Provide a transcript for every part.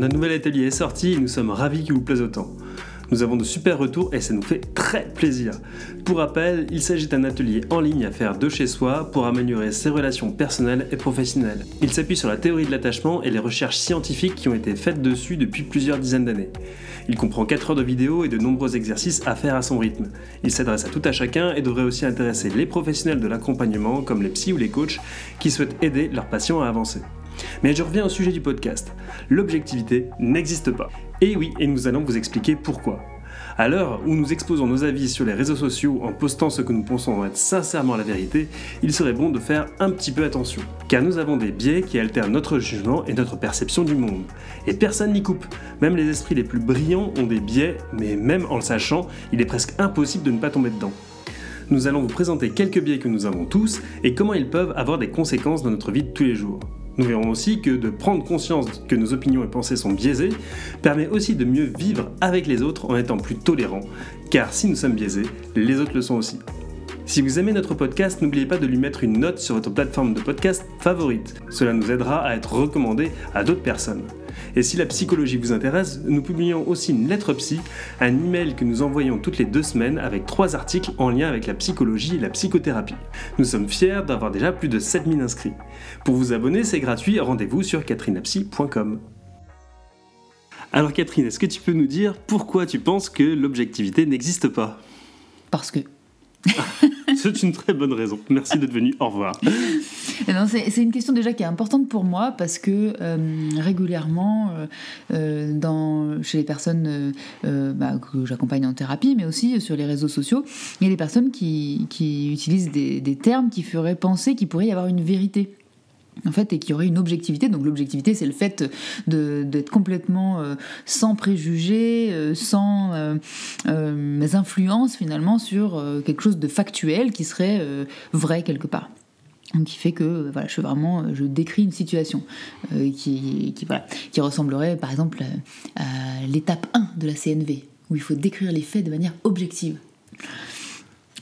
notre nouvel atelier est sorti et nous sommes ravis qu'il vous plaise autant. Nous avons de super retours et ça nous fait très plaisir. Pour rappel, il s'agit d'un atelier en ligne à faire de chez soi pour améliorer ses relations personnelles et professionnelles. Il s'appuie sur la théorie de l'attachement et les recherches scientifiques qui ont été faites dessus depuis plusieurs dizaines d'années. Il comprend 4 heures de vidéos et de nombreux exercices à faire à son rythme. Il s'adresse à tout à chacun et devrait aussi intéresser les professionnels de l'accompagnement comme les psys ou les coachs qui souhaitent aider leurs patients à avancer. Mais je reviens au sujet du podcast. L'objectivité n'existe pas. Et oui, et nous allons vous expliquer pourquoi. À l'heure où nous exposons nos avis sur les réseaux sociaux en postant ce que nous pensons être sincèrement la vérité, il serait bon de faire un petit peu attention. Car nous avons des biais qui altèrent notre jugement et notre perception du monde. Et personne n'y coupe. Même les esprits les plus brillants ont des biais, mais même en le sachant, il est presque impossible de ne pas tomber dedans nous allons vous présenter quelques biais que nous avons tous et comment ils peuvent avoir des conséquences dans notre vie de tous les jours. Nous verrons aussi que de prendre conscience que nos opinions et pensées sont biaisées permet aussi de mieux vivre avec les autres en étant plus tolérants, car si nous sommes biaisés, les autres le sont aussi. Si vous aimez notre podcast, n'oubliez pas de lui mettre une note sur votre plateforme de podcast favorite. Cela nous aidera à être recommandé à d'autres personnes. Et si la psychologie vous intéresse, nous publions aussi une lettre psy, un email que nous envoyons toutes les deux semaines avec trois articles en lien avec la psychologie et la psychothérapie. Nous sommes fiers d'avoir déjà plus de 7000 inscrits. Pour vous abonner, c'est gratuit, rendez-vous sur catherinapsy.com. Alors Catherine, est-ce que tu peux nous dire pourquoi tu penses que l'objectivité n'existe pas? Parce que. c'est une très bonne raison. Merci d'être venu. Au revoir. c'est une question déjà qui est importante pour moi parce que euh, régulièrement, euh, euh, chez les personnes bah, que j'accompagne en thérapie, mais aussi sur les réseaux sociaux, il y a des personnes qui, utilisent des, termes qui feraient penser qu'il pourrait y avoir une vérité en fait, et qu'il y aurait une objectivité. Donc l'objectivité, c'est le fait d'être complètement sans préjugés, sans influences finalement sur quelque chose de factuel qui serait vrai quelque part qui fait que je vraiment je décris une situation euh, qui, qui ressemblerait par exemple à l'étape 1 de la CNV où il faut décrire les faits de manière objective.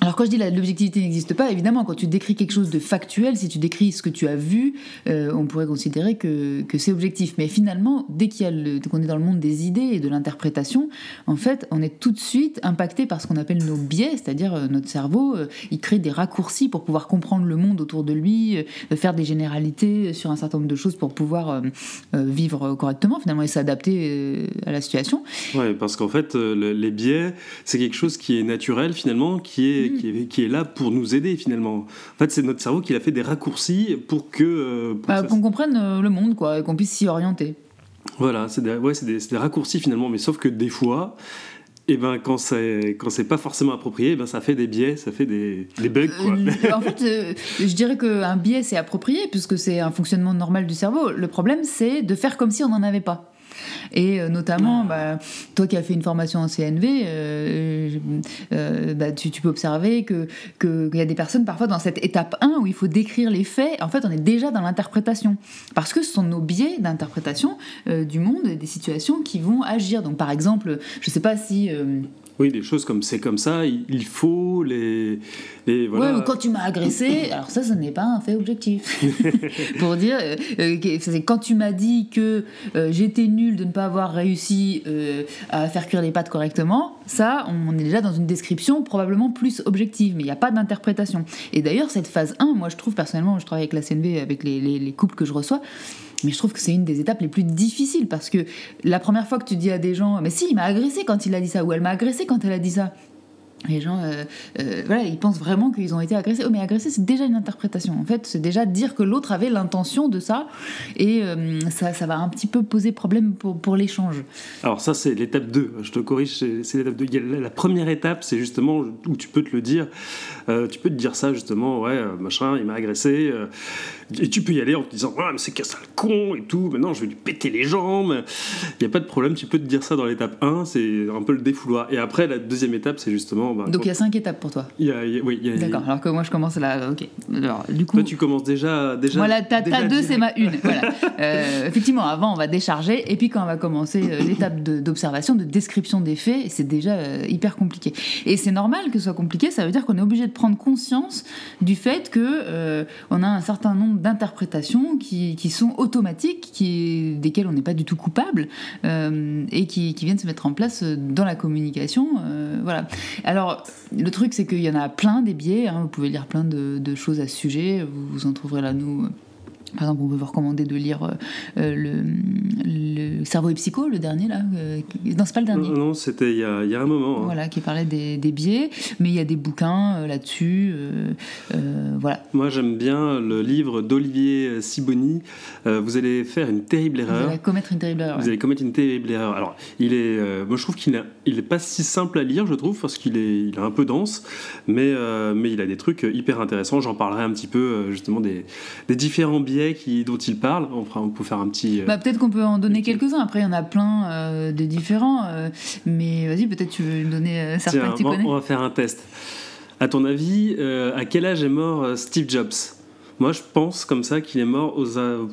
Alors quand je dis l'objectivité n'existe pas, évidemment, quand tu décris quelque chose de factuel, si tu décris ce que tu as vu, euh, on pourrait considérer que, que c'est objectif. Mais finalement, dès qu'on est dans le monde des idées et de l'interprétation, en fait, on est tout de suite impacté par ce qu'on appelle nos biais, c'est-à-dire euh, notre cerveau, euh, il crée des raccourcis pour pouvoir comprendre le monde autour de lui, faire des généralités sur un certain nombre de choses pour pouvoir vivre correctement, finalement, et s'adapter à la situation. Ouais, parce qu'en fait, les biais, c'est quelque chose qui est naturel, finalement, qui est qui, est, là pour nous aider finalement. En fait, c'est notre cerveau qui a fait des raccourcis pour que. Euh, bah, qu'on comprenne euh, le monde, quoi, et qu'on puisse s'y orienter. Voilà, c'est des, ouais, des, des, raccourcis finalement, mais sauf que des fois, et eh ben, quand c'est pas forcément approprié, eh ben, ça fait des biais, ça fait des, des bugs. Quoi. Euh, en fait, je dirais qu'un biais c'est approprié puisque c'est un fonctionnement normal du cerveau. Le problème c'est de faire comme si on n'en avait pas. Et euh, notamment, bah, toi qui as fait une formation en CNV, euh, euh, bah, tu, peux observer qu'il y a des personnes parfois dans cette étape 1 où il faut décrire les faits, en fait on est déjà dans l'interprétation. Parce que ce sont nos biais d'interprétation du monde, des situations qui vont agir. Donc par exemple, je ne sais pas si... Oui, des choses comme c'est comme ça, il faut les. les voilà. quand tu m'as agressé, alors ça, ce n'est pas un fait objectif. Pour dire, euh, euh, c'est quand tu m'as dit que euh, j'étais nul de ne pas avoir réussi à faire cuire les pâtes correctement, ça, on est déjà dans une description probablement plus objective, mais il n'y a pas d'interprétation. Et d'ailleurs, cette phase 1, moi je trouve personnellement, je travaille avec la CNV, avec les, les couples que je reçois, mais je trouve que c'est une des étapes les plus difficiles parce que la première fois que tu dis à des gens, mais si, il m'a agressé quand il a dit ça, ou elle m'a agressé quand elle a dit ça, les gens, euh, euh, voilà, ils pensent vraiment qu'ils ont été agressés. Oh, mais agressé, c'est déjà une interprétation. En fait, c'est déjà dire que l'autre avait l'intention de ça, et euh, ça, ça va un petit peu poser problème pour, pour l'échange. Alors ça, c'est l'étape 2. Je te corrige, c'est l'étape 2. La première étape, c'est justement où tu peux te le dire. tu peux te dire ça, justement, ouais, machin, il m'a agressé. Et tu peux y aller en te disant, ouais, mais c'est qu'un sale con et tout, maintenant je vais lui péter les jambes. Il n'y a pas de problème, tu peux te dire ça dans l'étape 1, c'est un peu le défouloir. Et après, la deuxième étape, c'est justement bah, Donc il y a cinq étapes pour toi. oui, il y a, D'accord. Alors que moi je commence là. Ok. Alors du coup. Toi tu commences déjà déjà. Voilà, ta, deux c'est ma une. voilà. Euh, effectivement, avant on va décharger et puis quand on va commencer euh, l'étape d'observation, de, description des faits, c'est déjà euh, hyper compliqué. Et c'est normal que ce soit compliqué. Ça veut dire qu'on est obligé de prendre conscience du fait que on a un certain nombre d'interprétation qui, sont automatiques, desquelles on n'est pas du tout coupable, euh, et qui, viennent se mettre en place dans la communication. Euh, voilà. Alors, le truc, c'est qu'il y en a plein des biais, hein. vous pouvez lire plein de, de, choses à ce sujet, vous, vous en trouverez là, nous par exemple, on peut vous recommander de lire euh, euh, le, le, Cerveau et Psycho, le dernier là. Euh, non, c'est pas le dernier. Non, c'était il y, a, il y a un moment. Hein. Voilà, qui parlait des, des, biais, mais il y a des bouquins là-dessus. voilà. Moi, j'aime bien le livre d'Olivier Siboni. vous allez faire une terrible erreur. Vous allez commettre une terrible erreur. Vous allez commettre une terrible erreur. Alors, il est, moi, je trouve qu'il n'est il est pas si simple à lire, je trouve, parce qu'il est, il est un peu dense, mais, mais il a des trucs hyper intéressants. J'en parlerai un petit peu justement des, des différents biais qui, dont il parle. On, peut faire un petit. Euh, bah, peut-être qu'on peut en donner quelques-uns. Après, il y en a plein euh, de différents. Euh, mais vas-y, peut-être tu veux donner certains que tu connais. On va faire un test. À ton avis, à quel âge est mort Steve Jobs? Moi, je pense comme ça qu'il est mort aux,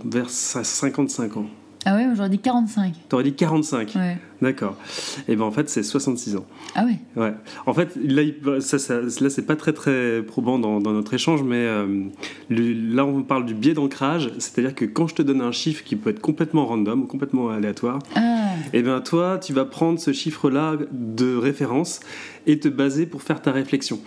vers 55 ans. Ah ouais, j'aurais dit 45. T'aurais dit 45 Ouais. D'accord. Et eh ben en fait, c'est 66 ans. Ah ouais Ouais. En fait, là, ça, ça, là c'est pas très très probant dans, dans notre échange, mais euh, là, on parle du biais d'ancrage, c'est-à-dire que quand je te donne un chiffre qui peut être complètement random, complètement aléatoire, ah. et eh bien toi, tu vas prendre ce chiffre-là de référence et te baser pour faire ta réflexion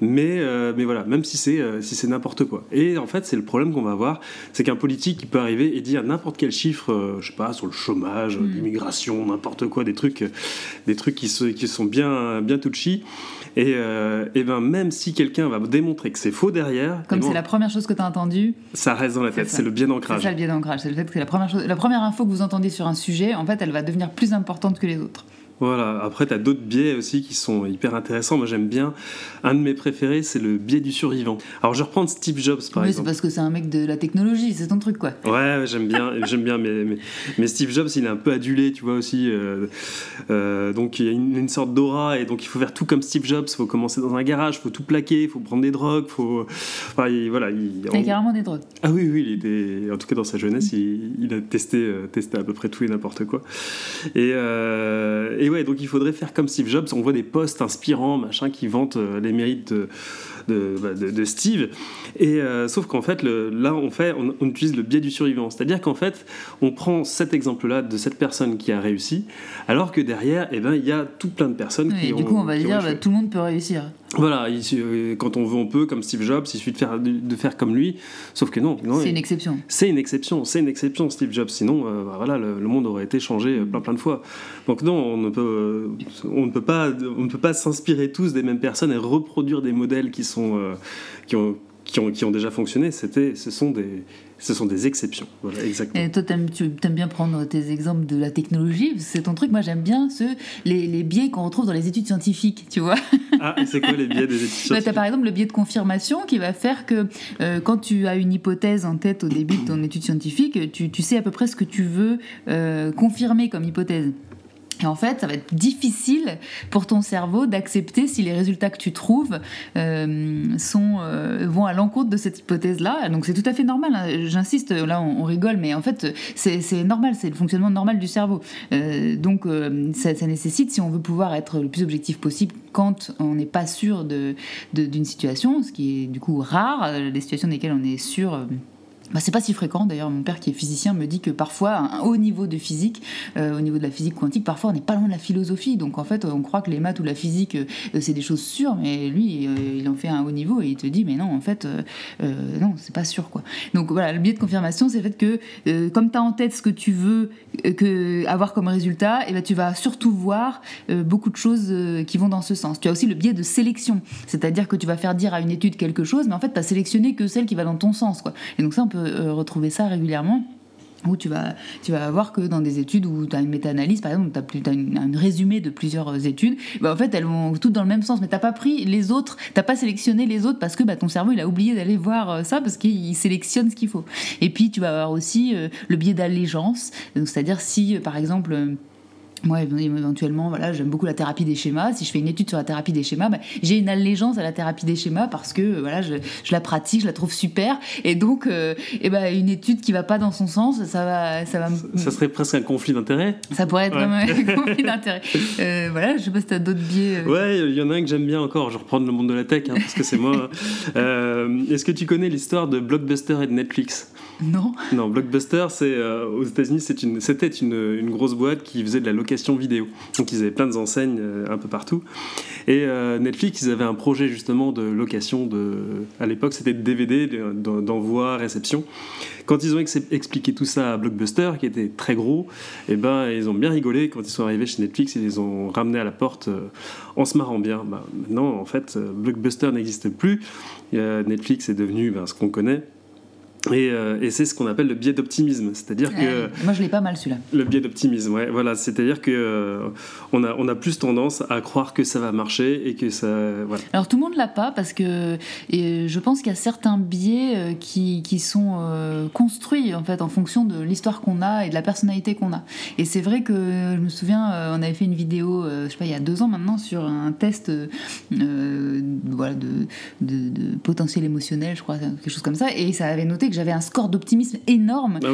mais, euh, mais voilà, même si c'est euh, si c'est n'importe quoi. Et en fait, c'est le problème qu'on va avoir, c'est qu'un politique qui peut arriver et dire n'importe quel chiffre, euh, je sais pas, sur le chômage, mm. l'immigration, n'importe quoi, des trucs, des trucs qui, se, qui sont bien, bien touchy. Et, et ben même si quelqu'un va démontrer que c'est faux derrière, comme c'est la première chose que tu as entendue, ça reste dans la tête. C'est le biais d'ancrage. C'est ça le biais d'ancrage. C'est le fait que la première chose, la première info que vous entendez sur un sujet, en fait, elle va devenir plus importante que les autres. Voilà, après, tu as d'autres biais aussi qui sont hyper intéressants. Moi, j'aime bien. Un de mes préférés, c'est le biais du survivant. Alors, je reprends Steve Jobs, par oui, exemple. c'est parce que c'est un mec de la technologie, c'est ton truc, quoi. Ouais, j'aime bien, j'aime bien mais, mais, Steve Jobs, il est un peu adulé, tu vois, aussi. Euh, euh, donc, il y a une, sorte d'aura, et donc, il faut faire tout comme Steve Jobs. Il faut commencer dans un garage, il faut tout plaquer, il faut prendre des drogues, faut. Enfin, il, voilà. Il, a carrément des drogues. Ah oui, oui, il était... en tout cas, dans sa jeunesse, il, a testé, euh, testé à peu près tout et n'importe quoi. Et, et ouais, donc, il faudrait faire comme Steve Jobs, on voit des posts inspirants, machin, qui vantent euh, les mérites de, bah, de, Steve. Et euh, sauf qu'en fait, le, là, on, fait, on, utilise le biais du survivant. C'est-à-dire qu'en fait, on prend cet exemple-là de cette personne qui a réussi, alors que derrière, eh ben, il y a tout plein de personnes qui et Du coup, on va dire, bah, tout le monde peut réussir. Voilà, euh, quand on veut, on peut, comme Steve Jobs, il suffit de faire, de, faire comme lui. Sauf que non. c'est une exception. C'est une exception, c'est une exception, Steve Jobs. Sinon, euh, bah, voilà, le, monde aurait été changé plein plein de fois. Donc non, on ne peut, on ne peut pas, on ne peut pas s'inspirer tous des mêmes personnes et reproduire des modèles qui sont, euh, qui ont, qui ont, qui ont déjà fonctionné. C'était, ce sont des, ce sont des exceptions. Voilà, exactement. Et toi, tu aimes bien prendre tes exemples de la technologie, c'est ton truc. Moi, j'aime bien ceux, les, les biais qu'on retrouve dans les études scientifiques, tu vois. Ah, c'est quoi les biais des études bah, scientifiques Tu as par exemple le biais de confirmation qui va faire que euh, quand tu as une hypothèse en tête au début de ton étude scientifique, tu, tu sais à peu près ce que tu veux euh, confirmer comme hypothèse. En fait, ça va être difficile pour ton cerveau d'accepter si les résultats que tu trouves euh, sont, euh, vont à l'encontre de cette hypothèse-là. Donc c'est tout à fait normal. Hein. J'insiste, là on, rigole, mais en fait c'est normal, c'est le fonctionnement normal du cerveau. Euh, donc ça, nécessite, si on veut pouvoir être le plus objectif possible quand on n'est pas sûr d'une de, situation, ce qui est du coup rare, les situations dans lesquelles on est sûr bah, c'est pas si fréquent d'ailleurs. Mon père qui est physicien me dit que parfois, un haut niveau de physique, euh, au niveau de la physique quantique, parfois on n'est pas loin de la philosophie. Donc en fait, on croit que les maths ou la physique, euh, c'est des choses sûres, mais lui, euh, il en fait un haut niveau et il te dit, mais non, en fait, non, c'est pas sûr quoi. Donc voilà, le biais de confirmation, c'est le fait que comme tu as en tête ce que tu veux que, avoir comme résultat, et eh ben, tu vas surtout voir beaucoup de choses qui vont dans ce sens. Tu as aussi le biais de sélection, c'est-à-dire que tu vas faire dire à une étude quelque chose, mais en fait, tu sélectionné que celle qui va dans ton sens. Quoi. Et donc ça, on peut euh, retrouver ça régulièrement où tu vas, tu vas voir que dans des études où tu as une méta-analyse, par exemple, tu as, un résumé de plusieurs études, bah en fait, elles vont toutes dans le même sens, mais tu pas pris les autres, tu pas sélectionné les autres parce que bah, ton cerveau, il a oublié d'aller voir euh, ça parce qu'il sélectionne ce qu'il faut. Et puis, tu vas avoir aussi euh, le biais d'allégeance, c'est-à-dire si, par exemple, moi, éventuellement, voilà, j'aime beaucoup la thérapie des schémas. Si je fais une étude sur la thérapie des schémas, bah, j'ai une allégeance à la thérapie des schémas parce que voilà, je, je, la pratique, je la trouve super. Et donc, euh, ben, une étude qui va pas dans son sens, ça va, ça va. Ça serait presque un conflit d'intérêt. Ça pourrait être vraiment un conflit d'intérêt. Euh, voilà, je sais pas si tu as d'autres biais. Euh. Ouais, il y en a un que j'aime bien encore. Je reprends le monde de la tech hein, parce que c'est moi. Hein. Est-ce que tu connais l'histoire de Blockbuster et de Netflix? Non. Non, Blockbuster, c'est aux États-Unis, c'était une, une, une grosse boîte qui faisait de la location vidéo. Donc ils avaient plein d'enseignes euh, un peu partout. Et euh, Netflix, ils avaient un projet justement de location de. À l'époque, c'était de DVD, d'envoi, réception. Quand ils ont expliqué tout ça à Blockbuster, qui était très gros, et eh ben ils ont bien rigolé quand ils sont arrivés chez Netflix. Ils les ont ramenés à la porte euh, en se marrant bien. Bah, maintenant, en fait, Blockbuster n'existe plus. Netflix est devenu ben, ce qu'on connaît. Euh, et, c'est ce qu'on appelle le biais d'optimisme, c'est-à-dire que moi je l'ai pas mal celui-là. Le biais d'optimisme, ouais, voilà, c'est-à-dire que euh, on a on a plus tendance à croire que ça va marcher et que ça, voilà. Alors tout le monde l'a pas parce que et je pense qu'il y a certains biais euh, qui, qui sont construits en fait en fonction de l'histoire qu'on a et de la personnalité qu'on a. Et c'est vrai que je me souviens, on avait fait une vidéo, je sais pas, il y a deux ans maintenant sur un test, voilà, de, de, de potentiel émotionnel, je crois, quelque chose comme ça, et ça avait noté que j'avais un score d'optimisme énorme ah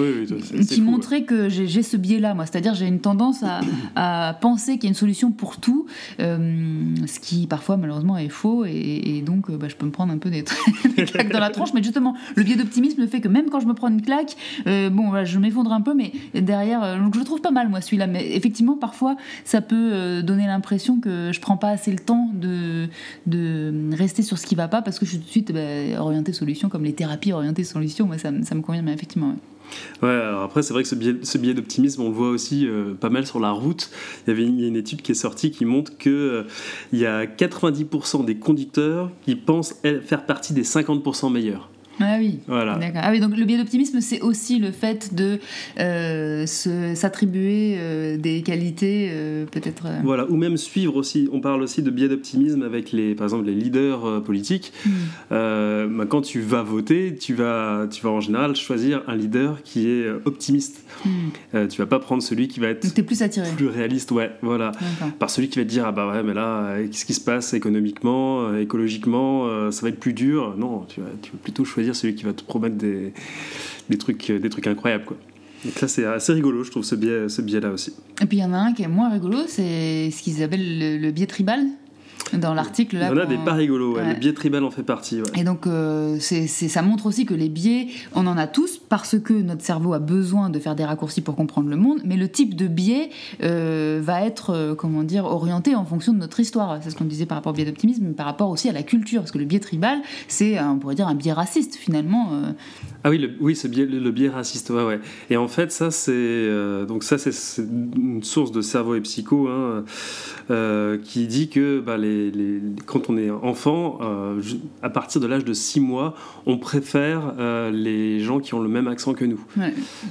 qui montrait que j'ai ce biais-là, moi. C'est-à-dire j'ai une tendance à, penser qu'il y a une solution pour tout, euh, ce qui parfois malheureusement est faux, et, donc euh, bah, je peux me prendre un peu des, claques dans la tronche. Mais justement, le biais d'optimisme fait que même quand je me prends une claque, euh, bon, je m'effondre un peu, mais derrière, donc je le trouve pas mal, moi, celui-là. Mais effectivement, parfois, ça peut donner l'impression que je prends pas assez le temps de, de rester sur ce qui va pas parce que je suis tout de suite bah, orientée solution, comme les thérapies orientées solution moi, ça, me convient, mais effectivement. Ouais. alors après, c'est vrai que ce biais, ce biais d'optimisme, on le voit aussi euh, pas mal sur la route. Il y avait une, une étude qui est sortie qui montre qu'il euh, il y a 90% des conducteurs qui pensent faire partie des 50% meilleurs. Ah oui. Voilà. Ah oui, donc le biais d'optimisme, c'est aussi le fait de euh, s'attribuer euh, des qualités, euh, peut-être. Voilà, ou même suivre aussi. On parle aussi de biais d'optimisme avec les, par exemple, les leaders politiques. Hmm. Bah, quand tu vas voter, tu vas, tu vas en général choisir un leader qui est optimiste. Hmm. tu vas pas prendre celui qui va être. es plus attiré. Plus réaliste, ouais, voilà. Par celui qui va te dire ah bah ouais, mais là, qu'est-ce qui se passe économiquement, écologiquement, ça va être plus dur. Non, tu vas, tu vas plutôt choisir celui qui va te promettre des, des, trucs, des trucs incroyables. Quoi. Donc ça, c'est assez rigolo, je trouve, ce biais-là ce biais aussi. Et puis il y en a un qui est moins rigolo, c'est ce qu'ils appellent le biais tribal dans l'article. Il y en a des pas rigolos, le biais tribal en fait partie. Et donc, euh, c'est, ça montre aussi que les biais, on en a tous parce que notre cerveau a besoin de faire des raccourcis pour comprendre le monde, mais le type de biais euh, va être, euh, comment dire, orienté en fonction de notre histoire. C'est ce qu'on disait par rapport au biais d'optimisme, mais par rapport aussi à la culture, parce que le biais tribal, c'est, on pourrait dire, un biais raciste finalement. Ah oui, le, oui, ce biais, le, biais raciste, ouais, ouais. Et en fait, ça, c'est donc ça, c'est, une source de cerveau et psycho hein, qui dit que bah, les quand on est enfant, euh, à partir de l'âge de 6 mois, on préfère euh, les gens qui ont le même accent que nous.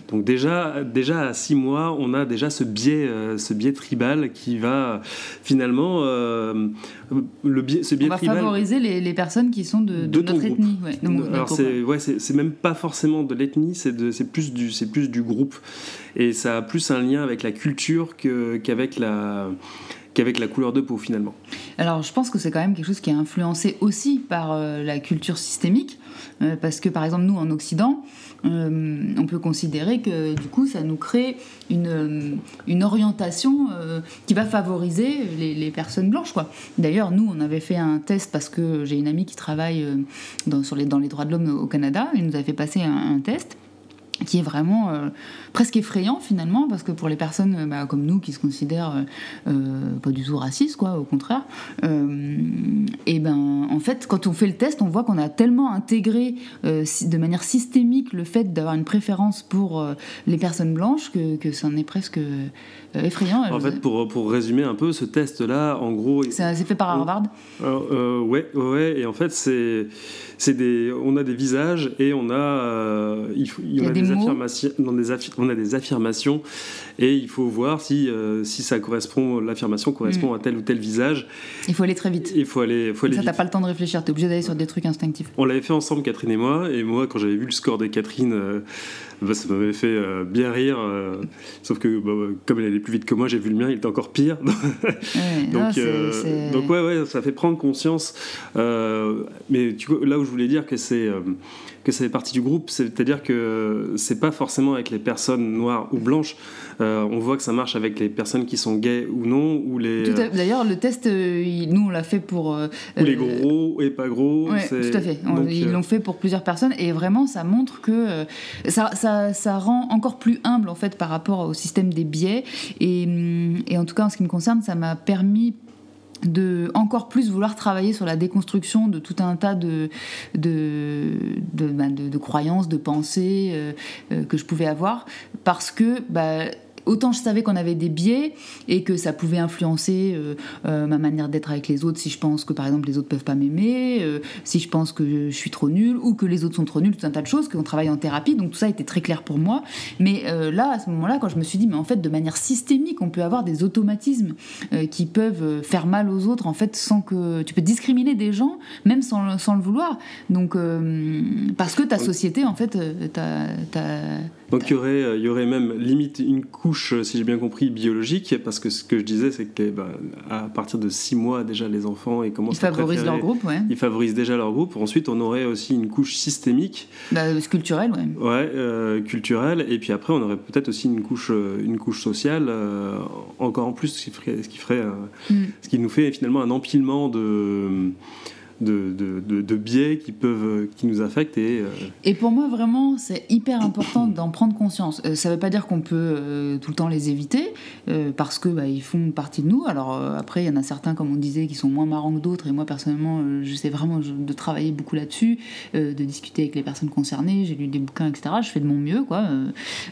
Donc déjà, déjà à 6 mois, on a déjà ce biais, euh, ce biais tribal qui va finalement... le biais, ce biais on va favoriser les, les, personnes qui sont de, de, notre ethnie. Alors c'est ouais, même pas forcément de l'ethnie, c'est plus, du, plus du groupe. Et ça a plus un lien avec la culture qu'avec la qu'avec la couleur de peau finalement. Alors je pense que c'est quand même quelque chose qui est influencé aussi par euh, la culture systémique, euh, parce que par exemple nous en Occident, euh, on peut considérer que du coup ça nous crée une, une orientation qui va favoriser les, personnes blanches. quoi. D'ailleurs nous on avait fait un test parce que j'ai une amie qui travaille dans, sur les, dans les droits de l'homme au Canada, elle nous avait fait passer un test qui est vraiment euh, presque effrayant finalement parce que pour les personnes euh, bah, comme nous qui se considèrent euh, pas du tout racistes quoi au contraire et ben en fait quand on fait le test on voit qu'on a tellement intégré de manière systémique le fait d'avoir une préférence pour les personnes blanches que, que ça en est presque effrayant. En fait pour, pour résumer un peu ce test là en gros c'est fait par Harvard. Ouais ouais et en fait c'est c'est des on a des visages et on a il, faut, il, y a des affirmations, on a des affirmations et il faut voir si, si ça correspond, l'affirmation correspond mm. à tel ou tel visage. Il faut aller très vite. Il faut aller, faut aller ça, t'as pas le temps de réfléchir, t'es obligé d'aller sur des trucs instinctifs. On l'avait fait ensemble, Catherine et moi, et moi, quand j'avais vu le score de Catherine, bah, ça m'avait fait bien rire. sauf que, bah, comme elle allait plus vite que moi, j'ai vu le mien, il était encore pire. donc, donc, ouais, ouais, ça fait prendre conscience. mais tu, là où je voulais dire que c'est que ça fait partie du groupe, c'est-à-dire que c'est pas forcément avec les personnes noires ou blanches. Euh, on voit que ça marche avec les personnes qui sont gays ou non, ou les. Euh, d'ailleurs, le test, euh, nous on l'a fait pour. ou les gros et pas gros. tout à fait. ils l'ont fait pour plusieurs personnes et vraiment ça montre que ça, ça, ça, rend encore plus humble en fait par rapport au système des biais et, hum, et en tout cas en ce qui me concerne, ça m'a permis de encore plus vouloir travailler sur la déconstruction de tout un tas de, de, de, bah, croyances, de pensées euh, euh, que je pouvais avoir, parce que bah, autant je savais qu'on avait des biais et que ça pouvait influencer euh, euh, ma manière d'être avec les autres si je pense que par exemple les autres peuvent pas m'aimer, euh, si je pense que je suis trop nulle ou que les autres sont trop nuls, tout un tas de choses, qu'on travaille en thérapie, donc tout ça était très clair pour moi. Mais là, à ce moment-là, quand je me suis dit, mais en fait, de manière systémique, on peut avoir des automatismes qui peuvent faire mal aux autres, en fait, sans que tu peux discriminer des gens, même sans, sans le vouloir. Donc, parce que ta société, en fait, t'as donc il y, aurait, euh, il y aurait même limite une couche, euh, si j'ai bien compris, biologique, parce que ce que je disais, c'est que bah, à partir de 6 mois déjà, les enfants ils commencent ils favorisent leur groupe, ouais. Ils favorisent déjà leur groupe. Ensuite, on aurait aussi une couche systémique. Bah, culturelle, ouais. Ouais, euh, culturelle. Et puis après, on aurait peut-être aussi une couche, une couche sociale, encore en plus, ce qui ferait, ce qui, ferait, mm. ce qui nous fait finalement un empilement de de, de, biais qui peuvent qui nous affectent et euh, et pour moi vraiment c'est hyper important d'en prendre conscience. Euh, ça veut pas dire qu'on peut euh, tout le temps les éviter parce que bah, ils font partie de nous. Alors après il y en a certains comme on disait qui sont moins marrants que d'autres. Et moi personnellement j'essaie vraiment de travailler beaucoup là-dessus de discuter avec les personnes concernées. J'ai lu des bouquins etc je fais de mon mieux quoi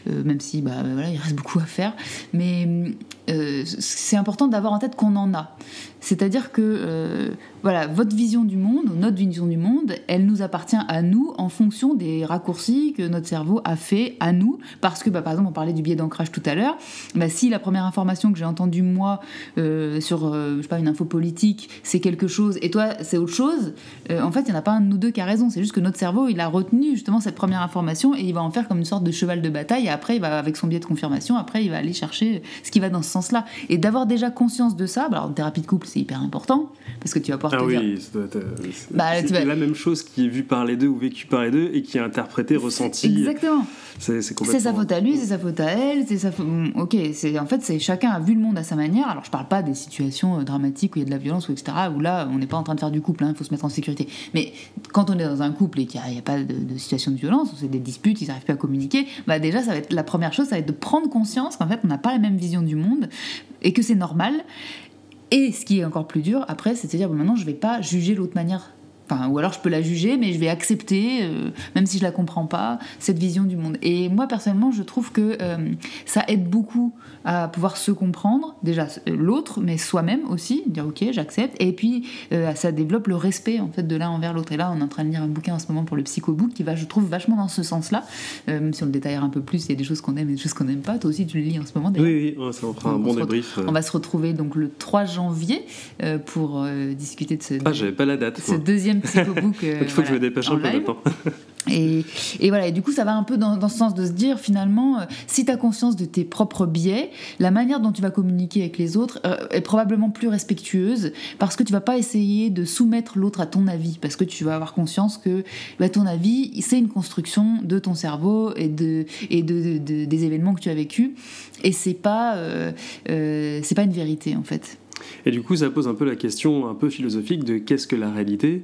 même si bah voilà il reste beaucoup à faire. Mais c'est important d'avoir en tête qu'on en a. C'est-à-dire que voilà, votre vision du monde, notre vision du monde, elle nous appartient à nous en fonction des raccourcis que notre cerveau a fait à nous. Parce que, bah, par exemple, on parlait du biais d'ancrage tout à l'heure. Bah, si la première information que j'ai entendue, moi, euh, sur, euh, je sais pas, une info politique, c'est quelque chose, et toi, c'est autre chose, euh, en fait, il n'y en a pas un de nous deux qui a raison. C'est juste que notre cerveau, il a retenu justement cette première information et il va en faire comme une sorte de cheval de bataille. Et après, il va, avec son biais de confirmation, après, il va aller chercher ce qui va dans ce sens-là. Et d'avoir déjà conscience de ça, bah, alors, en thérapie de couple, c'est hyper important parce que tu vas pouvoir ah oui, c'est bah, la même chose qui est vue par les deux ou vécue par les deux et qui est interprétée, ressentie. Exactement. C'est sa faute à lui, c'est sa faute à elle, c'est sa faute. Ok, c'est en fait c'est chacun a vu le monde à sa manière. Alors je parle pas des situations euh, dramatiques où il y a de la violence ou etc. Où là on n'est pas en train de faire du couple, il hein, faut se mettre en sécurité. Mais quand on est dans un couple et qu'il n'y a, pas de, situation de violence, c'est des disputes, ils n'arrivent pas à communiquer, bah déjà ça va être la première chose, ça va être de prendre conscience qu'en fait on n'a pas la même vision du monde et que c'est normal et ce qui est encore plus dur après, c'est de se dire bon, maintenant je vais pas juger l'autre manière ou alors je peux la juger, mais je vais accepter, euh, même si je la comprends pas, cette vision du monde. Et moi personnellement, je trouve que euh, ça aide beaucoup à pouvoir se comprendre, déjà l'autre, mais soi-même aussi, dire ok, j'accepte. Et puis euh, ça développe le respect en fait de l'un envers l'autre. Et là, on est en train de lire un bouquin en ce moment pour le psychobook qui va, je trouve, vachement dans ce sens-là. même si on le détaille un peu plus, il y a des choses qu'on aime et des choses qu'on n'aime pas. Toi aussi, tu le lis en ce moment. Oui, oui, ça fera un bon débrief. On va se retrouver donc le 3 janvier pour discuter de ce. Ah, j'avais pas la date. Ce deuxième psychobook. Il faut que je me dépêche un peu de temps. Et, et, voilà, et du coup, ça va un peu dans, ce sens de se dire finalement, euh, si tu as conscience de tes propres biais, la manière dont tu vas communiquer avec les autres euh, est probablement plus respectueuse parce que tu vas pas essayer de soumettre l'autre à ton avis, parce que tu vas avoir conscience que bah, ton avis, c'est une construction de ton cerveau et, de, et de, des événements que tu as vécus, et c'est pas, euh, c'est pas une vérité en fait. Et du coup, ça pose un peu la question un peu philosophique de qu'est-ce que la réalité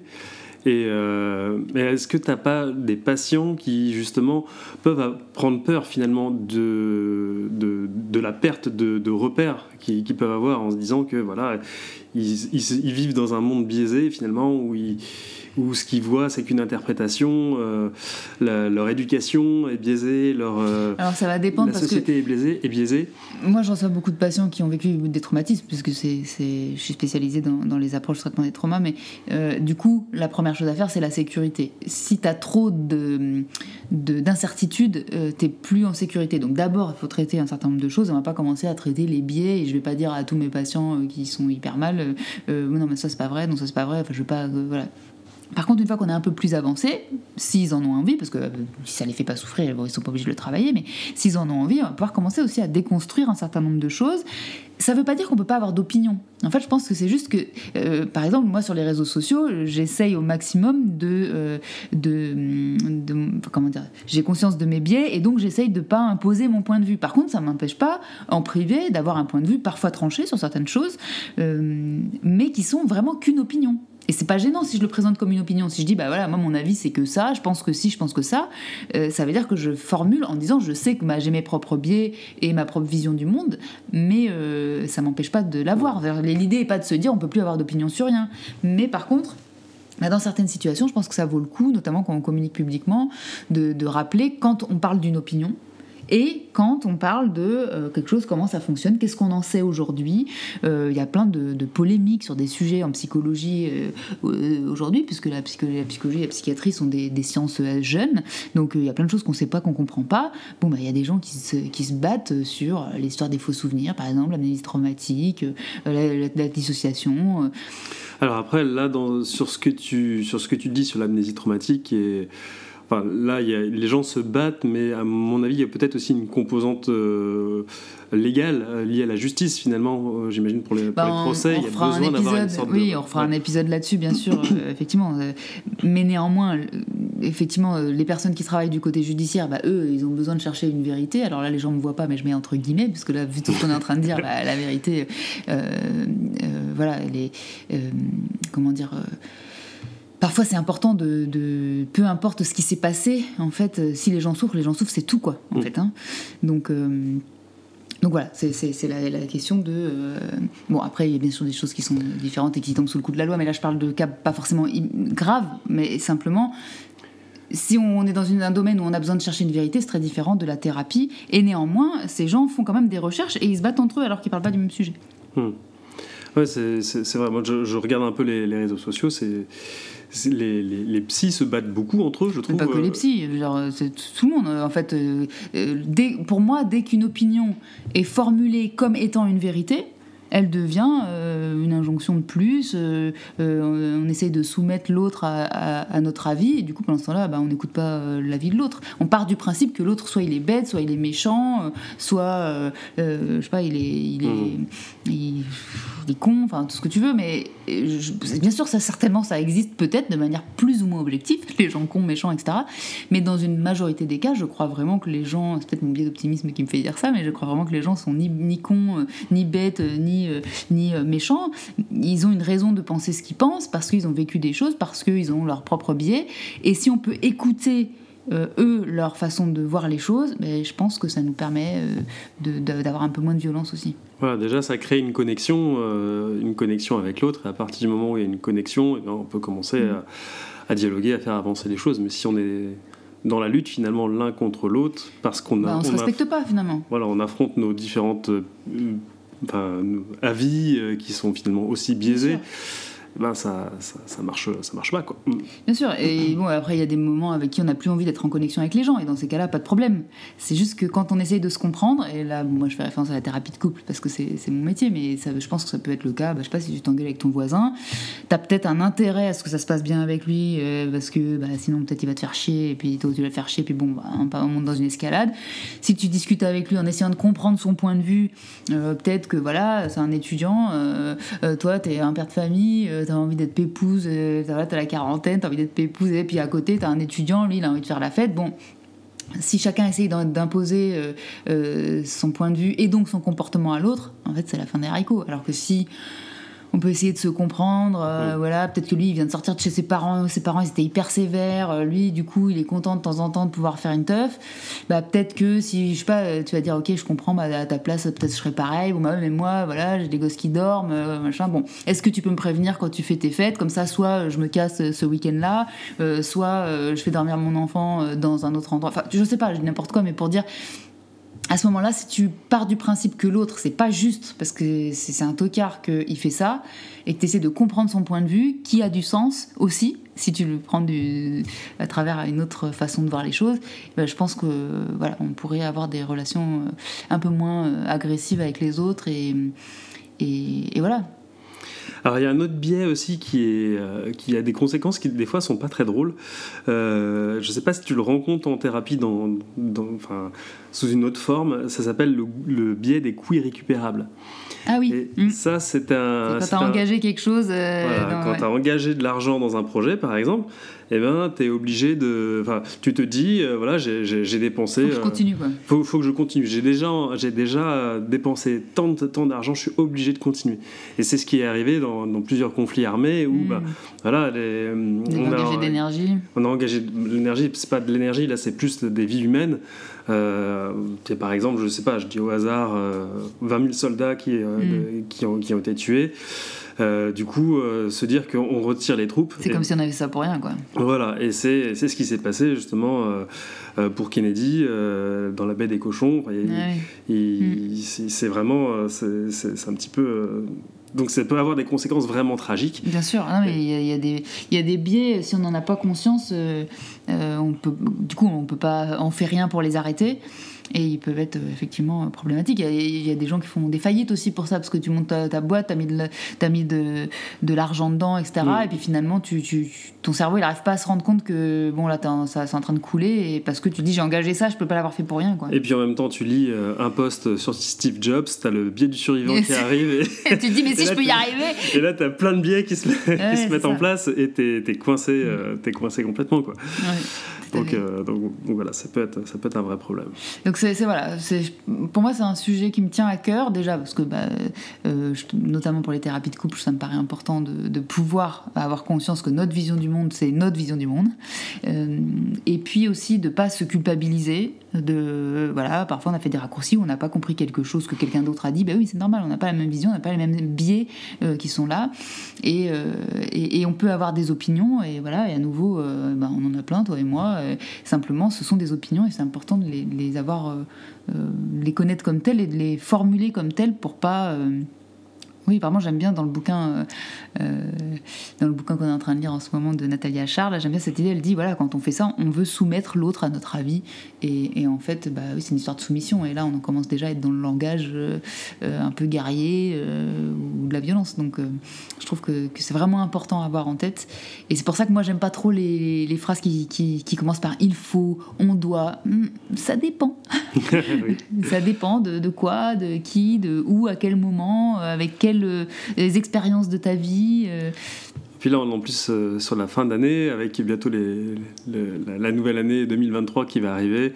et euh, est-ce que tu n'as pas des patients qui, justement, peuvent prendre peur, finalement, de, de, la perte de, de repères qu'ils peuvent avoir en se disant que, voilà, ils, vivent dans un monde biaisé, finalement, où ils où ce qu'ils voient, c'est qu'une interprétation, euh, leur éducation est biaisée, leur euh, Alors ça va dépendre la société est, biaisée, est biaisée. Moi, j'en reçois beaucoup de patients qui ont vécu des traumatismes, puisque c'est, je suis spécialisée dans, dans, les approches de traitement des traumas, mais euh, du coup, la première chose à faire, c'est la sécurité. Si tu as trop d'incertitudes, de, d'incertitude, euh, tu plus en sécurité. Donc d'abord, il faut traiter un certain nombre de choses. On va pas commencer à traiter les biais et je vais pas dire à tous mes patients qui sont hyper mal, non mais ça c'est pas vrai, non ça c'est pas vrai, enfin je veux pas... voilà par contre, une fois qu'on est un peu plus avancé, s'ils en ont envie, parce que si ça les fait pas souffrir, ils sont pas obligés de le travailler, mais s'ils en ont envie, on va pouvoir commencer aussi à déconstruire un certain nombre de choses. Ça veut pas dire qu'on peut pas avoir d'opinion. En fait, je pense que c'est juste que, euh, par exemple, moi sur les réseaux sociaux, j'essaye au maximum de, euh, comment dire, j'ai conscience de mes biais et donc j'essaye de pas imposer mon point de vue. Par contre, ça m'empêche pas en privé d'avoir un point de vue parfois tranché sur certaines choses, euh, mais qui sont vraiment qu'une opinion. Et c'est pas gênant si je le présente comme une opinion. Si je dis, bah voilà, moi mon avis c'est que ça, je pense que si, je pense que ça, euh, ça veut dire que je formule en disant, je sais que bah, j'ai mes propres biais et ma propre vision du monde, mais euh, ça m'empêche pas de l'avoir. L'idée n'est pas de se dire, on peut plus avoir d'opinion sur rien. Mais par contre, bah, dans certaines situations, je pense que ça vaut le coup, notamment quand on communique publiquement, de rappeler quand on parle d'une opinion, et quand on parle de euh, quelque chose, comment ça fonctionne, qu'est-ce qu'on en sait aujourd'hui, euh, il y a plein de, polémiques sur des sujets en psychologie euh, aujourd'hui, puisque la psychologie, la et la psychiatrie sont des, sciences jeunes, donc il y a plein de choses qu'on ne sait pas, qu'on ne comprend pas. Bon, bah, il y a des gens qui se, qui se battent sur l'histoire des faux souvenirs, par exemple, l'analyse traumatique, la, dissociation. Alors après, là, dans, sur, ce que tu, sur ce que tu dis sur l'amnésie traumatique et Enfin, là, y a, les gens se battent, mais à mon avis, il y a peut-être aussi une composante euh, légale euh, liée à la justice, finalement, euh, j'imagine, pour les, bah, procès. il y a besoin d'avoir une sorte Oui, on fera un épisode là-dessus, bien sûr, effectivement. mais néanmoins, effectivement, les personnes qui travaillent du côté judiciaire, bah, eux, ils ont besoin de chercher une vérité. Alors là, les gens ne me voient pas, mais je mets entre guillemets, puisque là, vu tout ce qu'on est en train de dire, bah, la vérité, voilà, elle est. comment dire parfois c'est important de, peu importe ce qui s'est passé en fait euh, si les gens souffrent les gens souffrent c'est tout quoi en mm. fait hein. donc euh, donc voilà, c'est la, question de... Euh, bon, après, il y a bien sûr des choses qui sont différentes et qui tombent sous le coup de la loi, mais là, je parle de cas pas forcément graves, mais simplement, si on est dans un domaine où on a besoin de chercher une vérité, c'est très différent de la thérapie. Et néanmoins, ces gens font quand même des recherches et ils se battent entre eux alors qu'ils parlent pas du même sujet. Hmm. Ouais, c'est vrai. Moi, je, regarde un peu les, les réseaux sociaux. C'est les, les, les, psys se battent beaucoup entre eux, je trouve. Pas que les euh, psys, c'est tout le monde. En fait, euh, dès, pour moi, dès qu'une opinion est formulée comme étant une vérité, elle devient euh, une injonction de plus. Euh, euh, on essaye de soumettre l'autre à, notre avis, et du coup, pendant ce temps-là, bah, on n'écoute pas l'avis de l'autre. On part du principe que l'autre, soit il est bête, soit il est méchant, soit, je sais pas, il est, il est, mmh. il, est con, enfin tout ce que tu veux, mais bien sûr, ça certainement, ça existe peut-être de manière plus ou moins objective, les gens cons, méchants, etc. Mais dans une majorité des cas, je crois vraiment que les gens, c'est peut-être mon biais d'optimisme qui me fait dire ça, mais je crois vraiment que les gens sont ni, ni cons, ni bêtes, ni ni, euh, euh, méchants. Ils ont une raison de penser ce qu'ils pensent parce qu'ils ont vécu des choses, parce qu'ils ont leur propre biais. Et si on peut écouter euh, eux, leur façon de voir les choses, ben, je pense que ça nous permet d'avoir un peu moins de violence aussi. Voilà, déjà, ça crée une connexion, une connexion avec l'autre. Et à partir du moment où il y a une connexion, eh ben, on peut commencer mm. à, dialoguer, à faire avancer les choses. Mais si on est dans la lutte finalement l'un contre l'autre, parce qu'on ben, on, se respecte pas finalement. Voilà, on affronte nos différentes enfin, avis euh, qui sont finalement aussi biaisés ben ça, ça, marche, ça marche pas. Quoi. Bien sûr, et bon, après, il y a des moments avec qui on n'a plus envie d'être en connexion avec les gens, et dans ces cas-là, pas de problème. C'est juste que quand on essaye de se comprendre, et là, moi je fais référence à la thérapie de couple parce que c'est mon métier, mais ça, je pense que ça peut être le cas, bah, je sais pas si tu t'engueules avec ton voisin, tu as peut-être un intérêt à ce que ça se passe bien avec lui, euh, parce que bah, sinon peut-être il va te faire chier, et puis toi tu vas le faire chier, puis bon, bah, on monte dans une escalade. Si tu discutes avec lui en essayant de comprendre son point de vue, euh, peut-être que voilà, c'est un étudiant, euh, toi tu es un père de famille, t'as envie d'être pépouse, euh, t'as la quarantaine, t'as envie d'être pépouse, et puis à côté, t'as un étudiant, lui, il a envie de faire la fête. Bon, si chacun essaye d'imposer euh, euh, son point de vue et donc son comportement à l'autre, en fait, c'est la fin des haricots. Alors que si on peut essayer de se comprendre. Euh, voilà, peut-être que lui, il vient de sortir de chez ses parents. Ses parents, ils étaient hyper sévères. Euh, lui, du coup, il est content de temps en temps de pouvoir faire une teuf. Bah, peut-être que si, je sais pas, euh, tu vas dire, ok, je comprends, bah, à ta place, peut-être je serais pareil. Bon, bah, mais moi, voilà, j'ai des gosses qui dorment, machin. Bon, est-ce que tu peux me prévenir quand tu fais tes fêtes? Comme ça, soit je me casse ce week-end-là, soit je fais dormir mon enfant dans un autre endroit. Enfin, je sais pas, n'importe quoi, mais pour dire à ce moment-là, si tu pars du principe que l'autre, c'est pas juste parce que c'est un tocard qu'il fait ça, et que tu essaies de comprendre son point de vue, qui a du sens aussi, si tu le prends du, à travers une autre façon de voir les choses, ben, je pense que voilà, on pourrait avoir des relations un peu moins agressives avec les autres et, voilà. Alors il y a un autre biais aussi qui, est, qui a des conséquences qui des fois sont pas très drôles. je ne sais pas si tu le rencontres en thérapie dans, enfin, sous une autre forme, ça s'appelle le, le biais des coûts irrécupérables. Ah oui. Mm. Ça, c'est un. Quand tu as engagé quelque chose. Euh, quand tu as engagé de l'argent dans un projet, par exemple, eh ben, tu es obligé de. Enfin, tu te dis, euh, voilà, j'ai dépensé. Faut que je continue, quoi. Faut, faut que je continue. J'ai déjà, déjà dépensé tant, tant d'argent, je suis obligé de continuer. Et c'est ce qui est arrivé dans, dans plusieurs conflits armés où, bah, mm. voilà, les, on, a engagé de l'énergie. On a engagé de l'énergie, c'est pas de l'énergie, là, c'est plus des vies humaines. Euh, par exemple, je sais pas, je dis au hasard, 20 euh, 000 soldats qui, euh, mm. qui, ont, qui, ont, été tués. Du coup, se dire qu'on retire les troupes. C'est comme si on avait ça pour rien, quoi. Voilà, et c'est ce qui s'est passé justement pour Kennedy dans la baie des cochons. Mm. C'est vraiment, c'est un petit peu donc ça peut avoir des conséquences vraiment tragiques. Bien sûr, il y, a, des, y a des biais, si on n'en a pas conscience, euh, euh, on peut, du coup on peut pas, on fait rien pour les arrêter et ils peuvent être euh, effectivement problématiques. Il y, a, des gens qui font des faillites aussi pour ça, parce que tu montes ta, boîte, tu as mis de, as mis de, de l'argent dedans, etc. Mm. Et puis finalement, tu, tu, ton cerveau, il n'arrive pas à se rendre compte que bon, là, ça, c'est en train de couler, et parce que tu dis, j'ai engagé ça, je peux pas l'avoir fait pour rien. Quoi. Et puis en même temps, tu lis euh, un post sur Steve Jobs, tu as le biais du survivant qui arrive. Et, tu te dis, mais si je peux y arriver Et là, tu as plein de biais qui se, qui se mettent en place, et tu es, coincé, euh, es coincé complètement. Quoi. Donc, donc, voilà, ça peut, être, ça peut être un vrai problème. Donc pour moi c'est un sujet qui me tient à cœur déjà parce que bah, euh, notamment pour les thérapies de couple, ça me paraît important de, pouvoir avoir conscience que notre vision du monde c'est notre vision du monde, euh, et puis aussi de pas se culpabiliser parfois on a fait des raccourcis on n'a pas compris quelque chose que quelqu'un d'autre a dit. Ben oui c'est normal on n'a pas la même vision on n'a pas les mêmes biais euh, qui sont là. Et, on peut avoir des opinions et à nouveau ben, on en a plein toi et moi simplement ce sont des opinions et c'est important de les, avoir les connaître comme telles et de les formuler comme telles pour pas euh, oui, apparemment, j'aime bien dans le bouquin, euh, euh, dans le bouquin qu'on est en train de lire en ce moment de Natalia Charles, j'aime bien cette idée. Elle dit voilà, quand on fait ça, on veut soumettre l'autre à notre avis, et, en fait, bah oui, c'est une histoire de soumission. Et là, on en commence déjà à être dans le langage euh, un peu guerrier ou de la violence. Donc, je trouve que, c'est vraiment important à avoir en tête. Et c'est pour ça que moi, j'aime pas trop les, phrases qui, qui, commencent par il faut, on doit. Hmm, ça dépend. ça dépend de, de, quoi, de qui, de où, à quel moment, avec quel les expériences de ta vie euh. Puis là, en plus, euh, sur la fin d'année, avec bientôt la nouvelle année 2023 qui va arriver,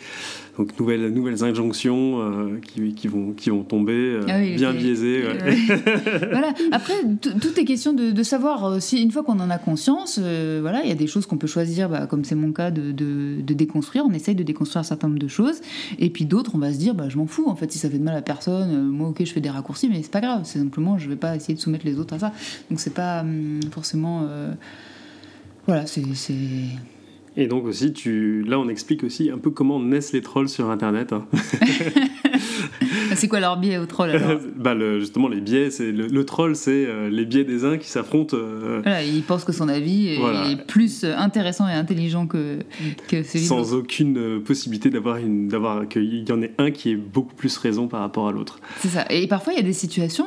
donc nouvelles, nouvelles injonctions euh, qui, qui, vont, qui vont tomber, euh, ah bien biaisées. voilà. Après, tout est question de, savoir euh, si une fois qu'on en a conscience, voilà, il y a des choses qu'on peut choisir, bah, comme c'est mon cas, de, de, déconstruire. On essaye de déconstruire un certain nombre de choses, et puis d'autres, on va se dire, bah, je m'en fous. En fait, si ça fait de mal à personne, moi, ok, je fais des raccourcis, mais c'est pas grave. C'est simplement, je vais pas essayer de soumettre les autres à ça. Donc c'est pas hum, forcément, voilà, c'est et donc aussi, tu... là, on explique aussi un peu comment naissent les trolls sur Internet. Hein. c'est quoi leur biais aux trolls alors bah, Justement, les biais, c'est le, troll, c'est euh, les biais des uns qui s'affrontent. Euh, voilà, il pense que son avis est, plus intéressant et intelligent que, que celui Sans aucune euh, possibilité d'avoir une, d'avoir qu'il y en ait un qui ait beaucoup plus raison par rapport à l'autre. C'est ça. Et parfois, il y a des situations,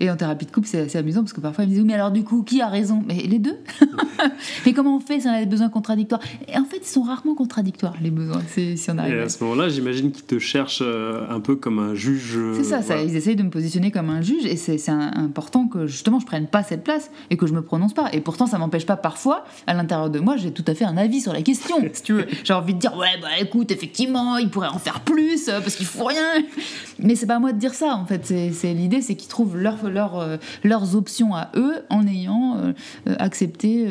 et en thérapie de couple, c'est assez amusant parce que parfois, ils me disent, mais alors du coup, qui a raison? Mais les deux? mais comment on fait si on a des besoins contradictoires? Et en fait, ils sont rarement contradictoires, les besoins, si on arrive. Et à ce moment-là, j'imagine qu'ils te cherchent un peu comme un juge c'est ça, ça, ils essayent de me positionner comme un juge et c'est important que justement je prenne pas cette place et que je me prononce pas. Et pourtant, ça m'empêche pas parfois, à l'intérieur de moi, j'ai tout à fait un avis sur la question, si tu veux. J'ai envie de dire, ouais, bah écoute, effectivement, il pourrait en faire plus euh, parce qu'il faut rien. Mais c'est pas à moi de dire ça, en fait. C'est l'idée, c'est qu'ils trouvent leur, leur, euh, leurs options à eux en ayant euh, accepté.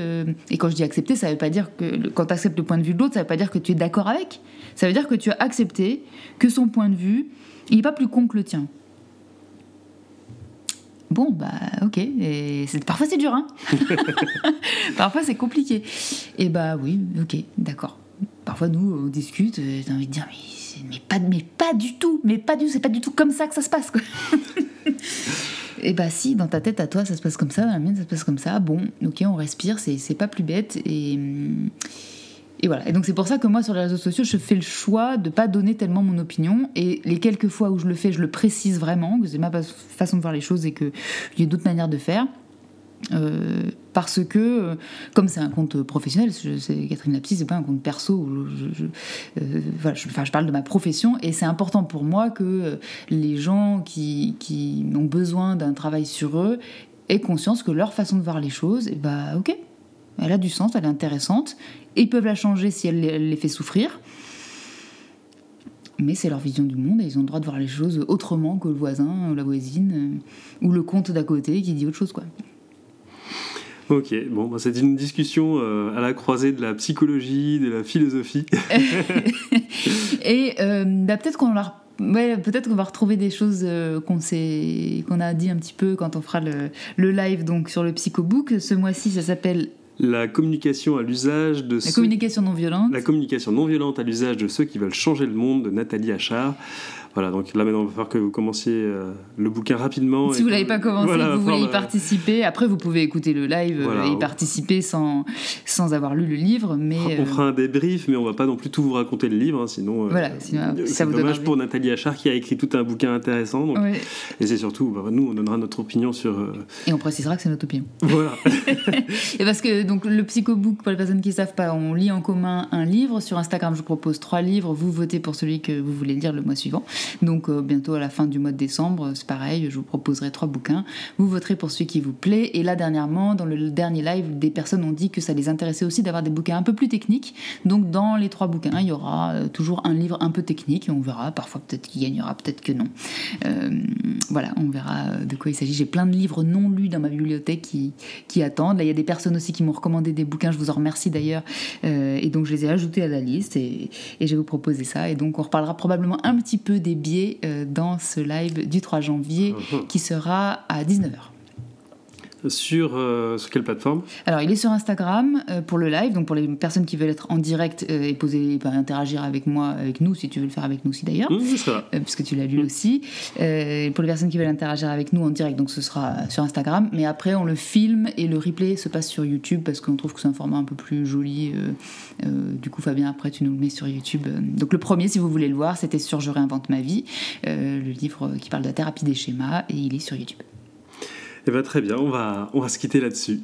et quand je dis accepter, ça veut pas dire que quand tu acceptes le point de vue de l'autre, ça veut pas dire que tu es d'accord avec. Ça veut dire que tu as accepté que son point de vue il n'est pas plus con que le tien. Bon, bah ok. Et parfois c'est dur, hein Parfois c'est compliqué. Et bah oui, ok, d'accord. Parfois nous, on discute, j'ai envie de dire, mais, mais, pas, mais pas du tout, mais pas du c'est pas du tout comme ça que ça se passe, quoi. Et bah si, dans ta tête à toi, ça se passe comme ça, dans la mienne, ça se passe comme ça. Bon, ok, on respire, c'est pas plus bête. Et, et voilà. Et donc c'est pour ça que moi, sur les réseaux sociaux, je fais le choix de pas donner tellement mon opinion. Et les quelques fois où je le fais, je le précise vraiment, que c'est ma façon de voir les choses et qu'il y a d'autres manières de faire. Euh, parce que, euh, comme c'est un compte professionnel, c'est Catherine Lapsi, c'est pas un compte perso. Je, euh, je, enfin, je parle de ma profession et c'est important pour moi que les gens qui, qui ont besoin d'un travail sur eux aient conscience que leur façon de voir les choses, et eh bah ok, elle a du sens, elle est intéressante, et ils peuvent la changer si elle, elle les fait souffrir. Mais c'est leur vision du monde et ils ont le droit de voir les choses autrement que le voisin ou la voisine ou le compte d'à côté qui dit autre chose. quoi. Ok, bon, bah, c'est une discussion euh, à la croisée de la psychologie, de la philosophie. et euh, bah, peut-être qu'on peut-être qu'on va retrouver des choses euh, qu'on qu'on a dit un petit peu quand on fera le, le live donc sur le psychobook. Ce mois-ci, ça s'appelle la communication à l'usage de la communication non violente. La communication non violente à l'usage de ceux qui veulent changer le monde de Nathalie Achard. Voilà, donc là maintenant, il va falloir que vous commenciez euh, le bouquin rapidement. Si vous ne l'avez pas commencé, vous voulez y participer, après vous pouvez écouter le live et y participer sans, sans avoir lu le livre. Mais, on euh, fera un débrief, mais on ne va pas non plus tout vous raconter le livre, hein, sinon, euh, voilà, c'est dommage pour Nathalie Achard qui a écrit tout un bouquin intéressant. Et c'est surtout, bah, nous, on donnera notre opinion sur... Et on précisera que c'est notre opinion. Voilà. et parce que donc, le psychobook, pour les personnes qui ne savent pas, on lit en commun un livre. Sur Instagram, je vous propose trois livres. Vous votez pour celui que vous voulez lire le mois suivant. Donc euh, bientôt à la fin du mois de décembre, c'est pareil, je vous proposerai trois bouquins. Vous voterez pour celui qui vous plaît. Et là dernièrement, dans le dernier live, des personnes ont dit que ça les intéressait aussi d'avoir des bouquins un peu plus techniques. Donc dans les trois bouquins, il y aura euh, toujours un livre un peu technique. Et on verra, parfois peut-être qu'il gagnera, peut-être que non. Euh, voilà, on verra de quoi il s'agit. J'ai plein de livres non lus dans ma bibliothèque qui, qui attendent. Là, il y a des personnes aussi qui m'ont recommandé des bouquins, je vous en remercie d'ailleurs. et donc je les ai ajoutés à la liste et je vais vous proposer ça. Et donc on reparlera probablement un petit peu des biais euh, dans ce live du 3 janvier mhm. qui sera à 19h. Sur, euh, sur quelle plateforme? Alors, il est sur Instagram euh, pour le live, donc pour les personnes qui veulent être en direct euh, et poser, interagir avec moi, avec nous, si tu veux le faire avec nous aussi d'ailleurs, mmh, puisque tu l'as lu mmh. aussi. pour les personnes qui veulent interagir avec nous en direct, donc ce sera sur Instagram. Mais après, on le filme et le replay se passe sur YouTube parce qu'on trouve que c'est un format un peu plus joli. du coup, Fabien, après, tu nous le mets sur YouTube. Donc, le premier, si vous voulez le voir, c'était sur Je réinvente ma vie, le livre qui parle de la thérapie des schémas, et il est sur YouTube. Eh bien, très bien, on va, on va se quitter là-dessus.